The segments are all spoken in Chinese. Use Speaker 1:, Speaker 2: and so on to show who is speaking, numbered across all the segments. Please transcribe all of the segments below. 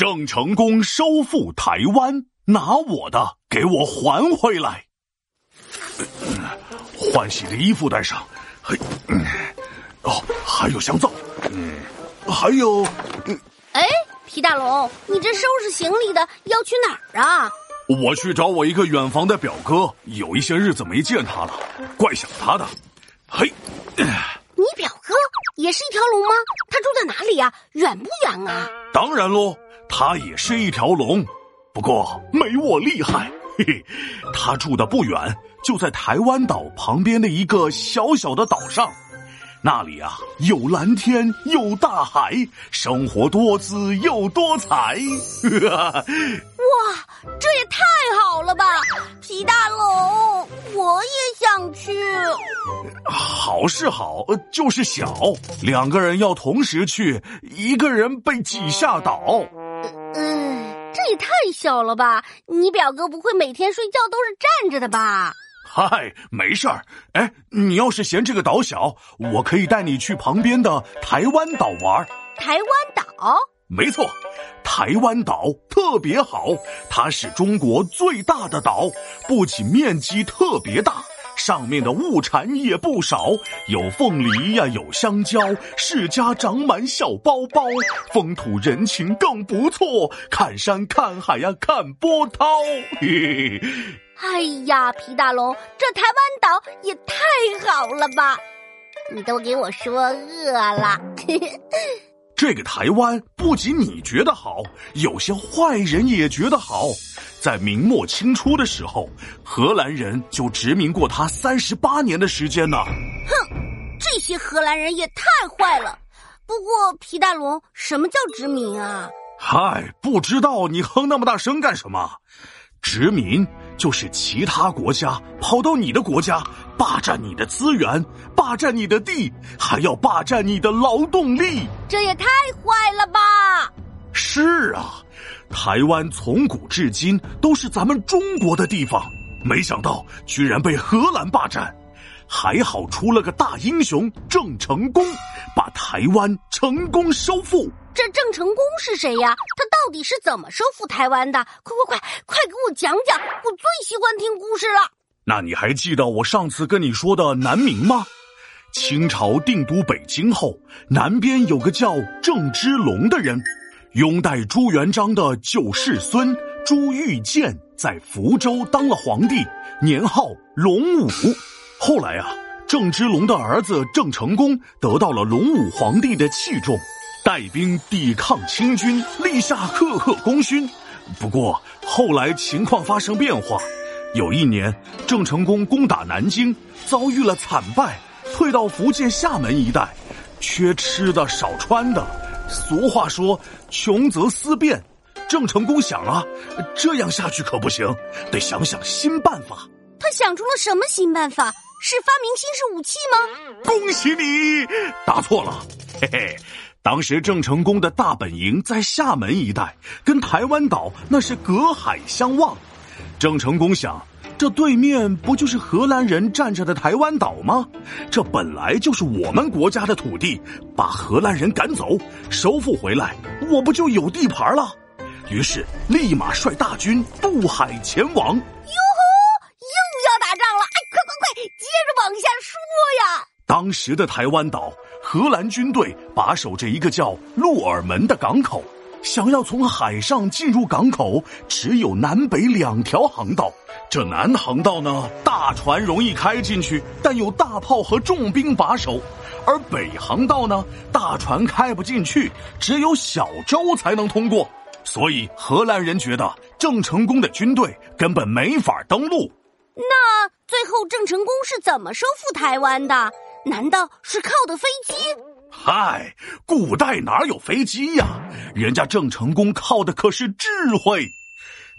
Speaker 1: 郑成功收复台湾，拿我的给我还回来。换洗的衣服带上，嘿，哦，还有香皂，嗯，还有，
Speaker 2: 哎，皮大龙，你这收拾行李的要去哪儿啊？
Speaker 1: 我去找我一个远房的表哥，有一些日子没见他了，怪想他的。嘿，
Speaker 2: 你表哥也是一条龙吗？他住在哪里呀？远不远啊？
Speaker 1: 当然喽，他也是一条龙，不过没我厉害。嘿嘿，他住的不远，就在台湾岛旁边的一个小小的岛上。那里啊，有蓝天，有大海，生活多姿又多彩。
Speaker 2: 哇，这也太好了吧！皮大龙，我也想去。
Speaker 1: 好是好，就是小，两个人要同时去，一个人被挤下岛。
Speaker 2: 也太小了吧！你表哥不会每天睡觉都是站着的吧？
Speaker 1: 嗨，没事儿。哎，你要是嫌这个岛小，我可以带你去旁边的台湾岛玩。
Speaker 2: 台湾岛？
Speaker 1: 没错，台湾岛特别好，它是中国最大的岛，不仅面积特别大，上面的物产也不少，有凤梨呀，有香蕉，世家长满小包包，风土人情更不错，看山看海呀，看波涛。嘿嘿。
Speaker 2: 哎呀，皮大龙，这台湾岛也太好了吧！你都给我说饿了。
Speaker 1: 这个台湾不仅你觉得好，有些坏人也觉得好。在明末清初的时候，荷兰人就殖民过它三十八年的时间呢。
Speaker 2: 哼，这些荷兰人也太坏了。不过，皮大龙，什么叫殖民啊？
Speaker 1: 嗨，不知道你哼那么大声干什么？殖民就是其他国家跑到你的国家，霸占你的资源，霸占你的地，还要霸占你的劳动力。
Speaker 2: 这也太坏了吧！
Speaker 1: 是啊，台湾从古至今都是咱们中国的地方，没想到居然被荷兰霸占。还好出了个大英雄郑成功，把台湾成功收复。
Speaker 2: 这郑成功是谁呀？他到底是怎么收复台湾的？快快快，快给我讲讲！我最喜欢听故事了。
Speaker 1: 那你还记得我上次跟你说的南明吗？清朝定都北京后，南边有个叫郑芝龙的人，拥戴朱元璋的九世孙朱玉建在福州当了皇帝，年号龙武。后来啊，郑芝龙的儿子郑成功得到了龙武皇帝的器重，带兵抵抗清军，立下赫赫功勋。不过后来情况发生变化，有一年郑成功攻打南京，遭遇了惨败，退到福建厦门一带，缺吃的少穿的。俗话说“穷则思变”，郑成功想啊，这样下去可不行，得想想新办法。
Speaker 2: 他想出了什么新办法？是发明新式武器吗？
Speaker 1: 恭喜你，答错了。嘿嘿，当时郑成功的大本营在厦门一带，跟台湾岛那是隔海相望。郑成功想，这对面不就是荷兰人占着的台湾岛吗？这本来就是我们国家的土地，把荷兰人赶走，收复回来，我不就有地盘了？于是立马率大军渡海前往。哟
Speaker 2: 吼，又要打仗了！哎，快快快，接着往下说呀
Speaker 1: 当时的台湾岛，荷兰军队把守着一个叫鹿耳门的港口，想要从海上进入港口，只有南北两条航道。这南航道呢，大船容易开进去，但有大炮和重兵把守；而北航道呢，大船开不进去，只有小舟才能通过。所以荷兰人觉得郑成功的军队根本没法登陆。
Speaker 2: 那最后郑成功是怎么收复台湾的？难道是靠的飞机？
Speaker 1: 嗨，古代哪有飞机呀？人家郑成功靠的可是智慧。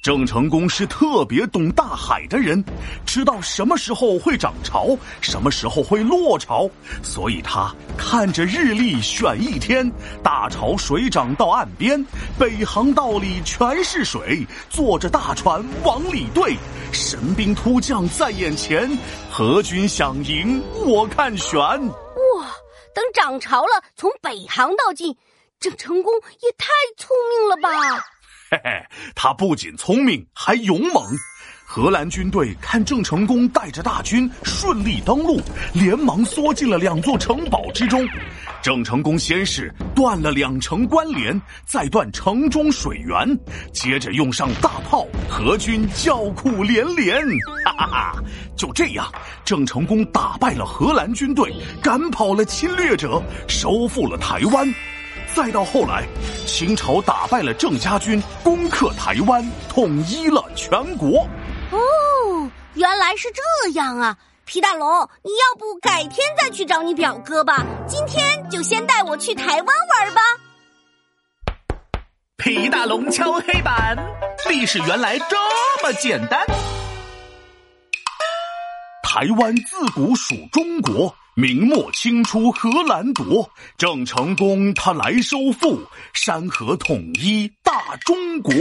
Speaker 1: 郑成功是特别懂大海的人，知道什么时候会涨潮，什么时候会落潮，所以他看着日历选一天，大潮水涨到岸边，北航道里全是水，坐着大船往里对，神兵突降在眼前，何军想赢我看悬。
Speaker 2: 哇，等涨潮了，从北航道进，郑成功也太聪明了吧！
Speaker 1: 嘿嘿他不仅聪明，还勇猛。荷兰军队看郑成功带着大军顺利登陆，连忙缩进了两座城堡之中。郑成功先是断了两城关联，再断城中水源，接着用上大炮，何军叫苦连连。哈哈哈！就这样，郑成功打败了荷兰军队，赶跑了侵略者，收复了台湾。再到后来，清朝打败了郑家军，攻克台湾，统一了全国。
Speaker 2: 原来是这样啊！皮大龙，你要不改天再去找你表哥吧？今天就先带我去台湾玩吧。
Speaker 3: 皮大龙敲黑板，历史原来这么简单。
Speaker 1: 台湾自古属中国，明末清初荷兰夺，郑成功他来收复，山河统一大中国。